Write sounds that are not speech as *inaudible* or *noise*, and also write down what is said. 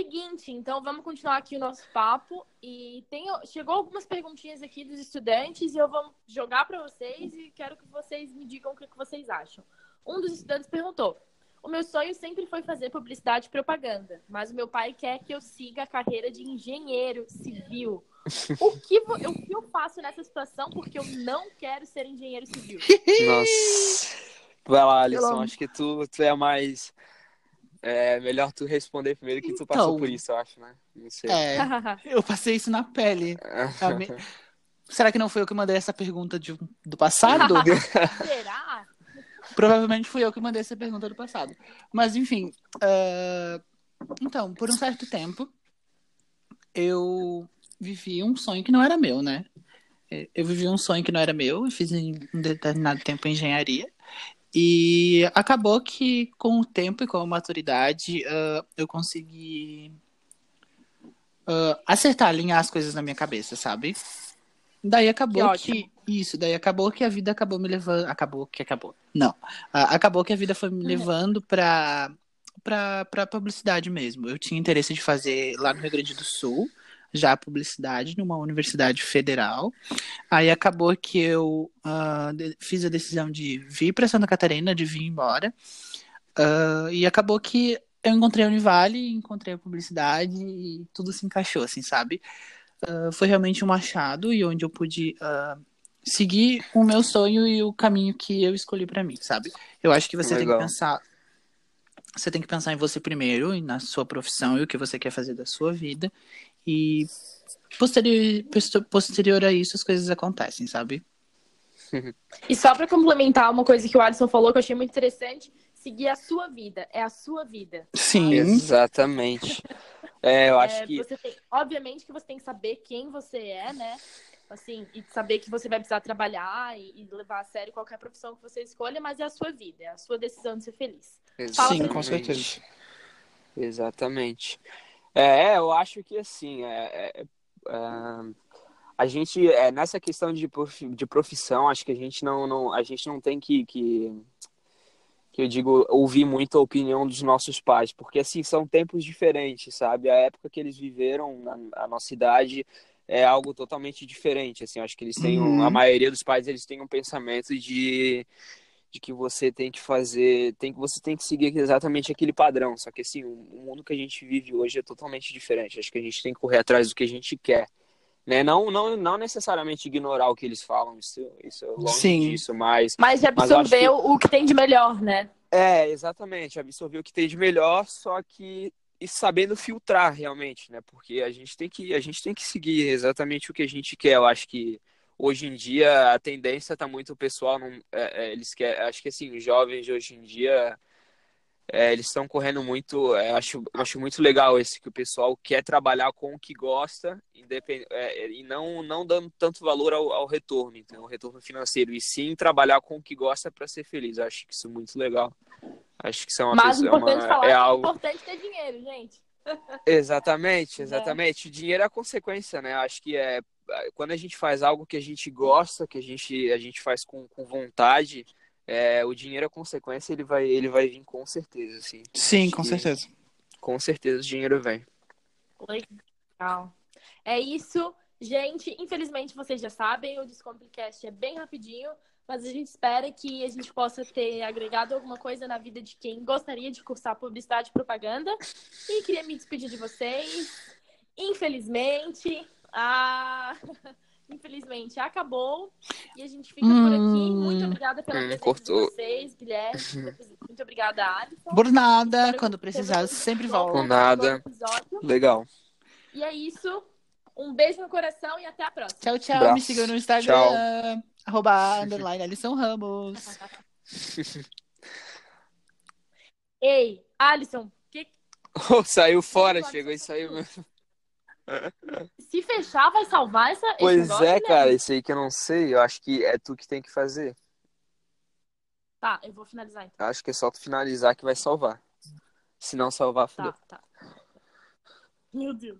Seguinte, então vamos continuar aqui o nosso papo. E tem, chegou algumas perguntinhas aqui dos estudantes e eu vou jogar para vocês e quero que vocês me digam o que, que vocês acham. Um dos estudantes perguntou: O meu sonho sempre foi fazer publicidade e propaganda, mas o meu pai quer que eu siga a carreira de engenheiro civil. O que, o que eu faço nessa situação? Porque eu não quero ser engenheiro civil. *laughs* Nossa. Vai lá, Alisson. Acho que tu, tu é mais é melhor tu responder primeiro que tu passou Então. por isso, eu acho, né? Não sei. É, *laughs* eu passei isso na pele. *laughs* Me- Será que não foi eu que mandei essa pergunta de- do passado? *laughs* Será? Provavelmente fui eu que mandei essa pergunta do passado. Mas, enfim. ah, Então, por um certo tempo, eu vivi um sonho que não era meu, né? Eu vivi um sonho que não era meu, eu fiz em um determinado tempo engenharia. E acabou que, com o tempo e com a maturidade, ah, eu consegui ah, acertar, alinhar as coisas na minha cabeça, sabe? Daí acabou Que que, isso, daí acabou que a vida acabou me levando, acabou que acabou. Não, Ah, acabou que a vida foi me levando pra para para publicidade mesmo. Eu tinha interesse de fazer lá no Rio Grande do Sul, já publicidade numa universidade federal. Aí acabou que eu de- fiz a decisão de vir para Santa Catarina, de vir embora. Ah, e acabou que eu encontrei a Univale, encontrei a publicidade e tudo se encaixou, assim, sabe? Ah, foi realmente um achado e onde eu pude seguir o meu sonho e o caminho que eu escolhi para mim, sabe? Eu acho que você tem Legal. que pensar você tem que pensar em você primeiro e na sua profissão e o que você quer fazer da sua vida e posterior, posterior a isso as coisas acontecem, sabe? E só para complementar uma coisa que o Alisson falou que eu achei muito interessante, seguir a sua vida, é a sua vida. Sim. Exatamente. É, eu acho É, que. você tem- obviamente que você tem que saber quem você é, né? Assim, e saber que você vai precisar trabalhar e, e levar a sério qualquer profissão que você escolha, mas é a sua vida, é a sua decisão de ser feliz. Sim, com certeza. Exatamente. É, eu acho que assim, é, é, é, a gente, é, nessa questão de, de profissão, acho que a gente não, não, a gente não tem que, que, que eu digo, ouvir muito a opinião dos nossos pais, porque assim, são tempos diferentes, sabe? A época que eles viveram na, a nossa idade é algo totalmente diferente, assim, acho que eles têm, um- Uhum. a maioria dos pais, eles têm um pensamento de de que você tem que fazer, tem que você tem que seguir exatamente aquele padrão. Só que assim, o mundo que a gente vive hoje é totalmente diferente. Acho que a gente tem que correr atrás do que a gente quer, né? Não, não, não necessariamente ignorar o que eles falam. Isso, isso é longe Sim. disso, mas Mas de Mas absorver que- o que tem de melhor, né? é exatamente absorver o que tem de melhor, só que e sabendo filtrar realmente, né? Porque a gente tem que a gente tem que seguir exatamente o que a gente quer. Eu acho que hoje em dia a tendência tá muito o pessoal não é, é, eles querem acho que assim os jovens de hoje em dia é, eles estão correndo muito é, acho acho muito legal esse que o pessoal quer trabalhar com o que gosta independ, é, e não não dando tanto valor ao, ao retorno então o retorno financeiro e sim trabalhar com o que gosta para ser feliz acho que isso é muito legal acho que isso é uma Mas pessoa- importante uma- falar é é algo importante ter dinheiro, gente. Exatamente, *laughs* exatamente. O dinheiro é a consequência, né? Acho que é quando a gente faz algo que a gente gosta, que a gente, a gente faz com, com vontade, é, o dinheiro é a consequência, ele vai, ele vai vir com certeza, assim. Sim, Acho com que- certeza. Com certeza o dinheiro vem. Legal. É isso, gente. Infelizmente vocês já sabem, o Descomplicast é bem rapidinho, mas a gente espera que a gente possa ter agregado alguma coisa na vida de quem gostaria de cursar publicidade e propaganda. E queria me despedir de vocês. Infelizmente, a... *laughs* infelizmente acabou e a gente fica por aqui. Muito obrigada pela Hum, presença cortou. de vocês, Guilherme. *laughs* Muito obrigada, Alisson. Por nada, Espero quando precisar, tenham sempre volto. Por nada. Legal. E é isso. Um beijo no coração e até a próxima. Tchau, tchau. Abraço. Me sigam no Instagram. Arroba, *laughs* underline, Alisson Ramos. Ei, Alisson, que... Oh, saiu fora, chegou e saiu mesmo. Se fechar, vai salvar essa, Pois negócio, é, né? cara, isso aí que eu não sei, eu acho que é tu que tem que fazer. Tá, eu vou finalizar então. Acho que é só tu finalizar que vai salvar. Se não salvar, fudeu. Tá, tá. Meu Deus.